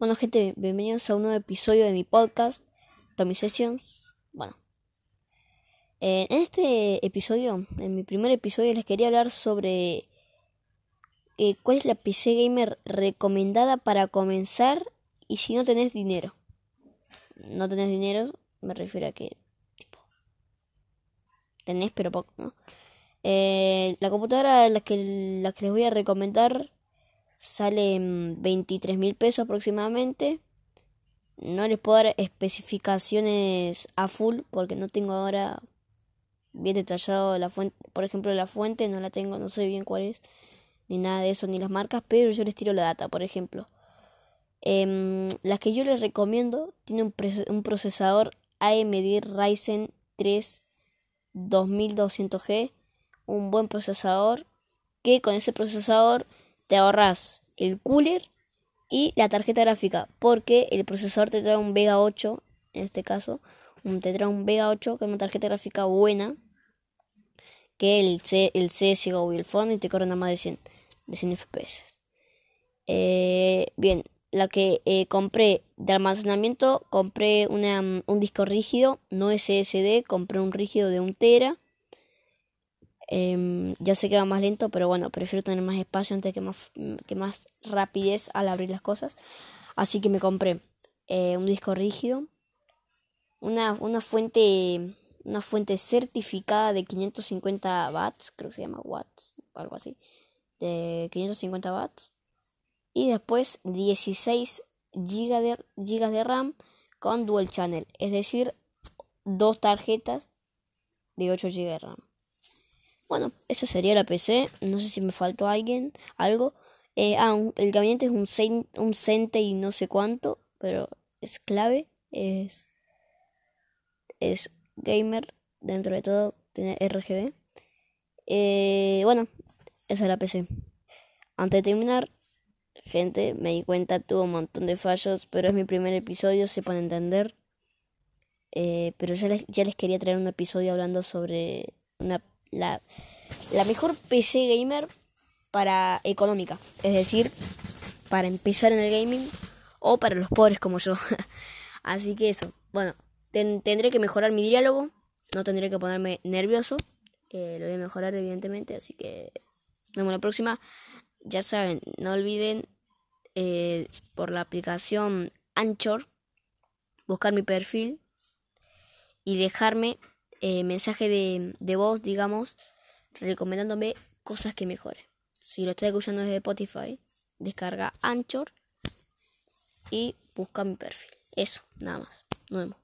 Bueno, gente, bienvenidos a un nuevo episodio de mi podcast, Tommy Sessions. Bueno, en este episodio, en mi primer episodio, les quería hablar sobre eh, cuál es la PC gamer recomendada para comenzar y si no tenés dinero. No tenés dinero, me refiero a que, tipo, tenés pero poco, ¿no? Eh, la computadora la que, la que les voy a recomendar sale 23 mil pesos aproximadamente. No les puedo dar especificaciones a full porque no tengo ahora bien detallado la fuente. Por ejemplo, la fuente no la tengo, no sé bien cuál es, ni nada de eso, ni las marcas, pero yo les tiro la data, por ejemplo. Eh, las que yo les recomiendo tiene un, un procesador AMD Ryzen 3 2200G, un buen procesador que con ese procesador te ahorras el cooler y la tarjeta gráfica, porque el procesador te trae un Vega 8, en este caso, un, te trae un Vega 8 con una tarjeta gráfica buena, que el, C, el CSGO y el Fortnite te corren a más de 100, de 100 FPS. Eh, bien, la que eh, compré de almacenamiento, compré una, un disco rígido, no SSD, compré un rígido de 1 tera Em, ya sé que va más lento, pero bueno, prefiero tener más espacio antes que más, que más rapidez al abrir las cosas. Así que me compré eh, un disco rígido, una, una fuente una fuente certificada de 550 watts, creo que se llama watts, algo así, de 550 watts. Y después 16 GB de, gigas de RAM con dual channel, es decir, dos tarjetas de 8 GB de RAM. Bueno, esa sería la PC. No sé si me faltó alguien, algo. Eh, ah, el gabinete es un, un Cente y no sé cuánto, pero es clave. Es, es gamer, dentro de todo, tiene RGB. Eh, bueno, esa es la PC. Antes de terminar, gente, me di cuenta, tuvo un montón de fallos, pero es mi primer episodio, se puede entender. Eh, pero ya les, ya les quería traer un episodio hablando sobre una la, la mejor PC gamer para económica, es decir, para empezar en el gaming o para los pobres como yo. Así que eso, bueno, tendré que mejorar mi diálogo, no tendré que ponerme nervioso, eh, lo voy a mejorar evidentemente, así que nos vemos la próxima. Ya saben, no olviden eh, por la aplicación Anchor buscar mi perfil y dejarme eh, mensaje de, de voz, digamos, recomendándome cosas que mejoren. Si lo estás escuchando desde Spotify, descarga Anchor y busca mi perfil. Eso, nada más. Nos vemos.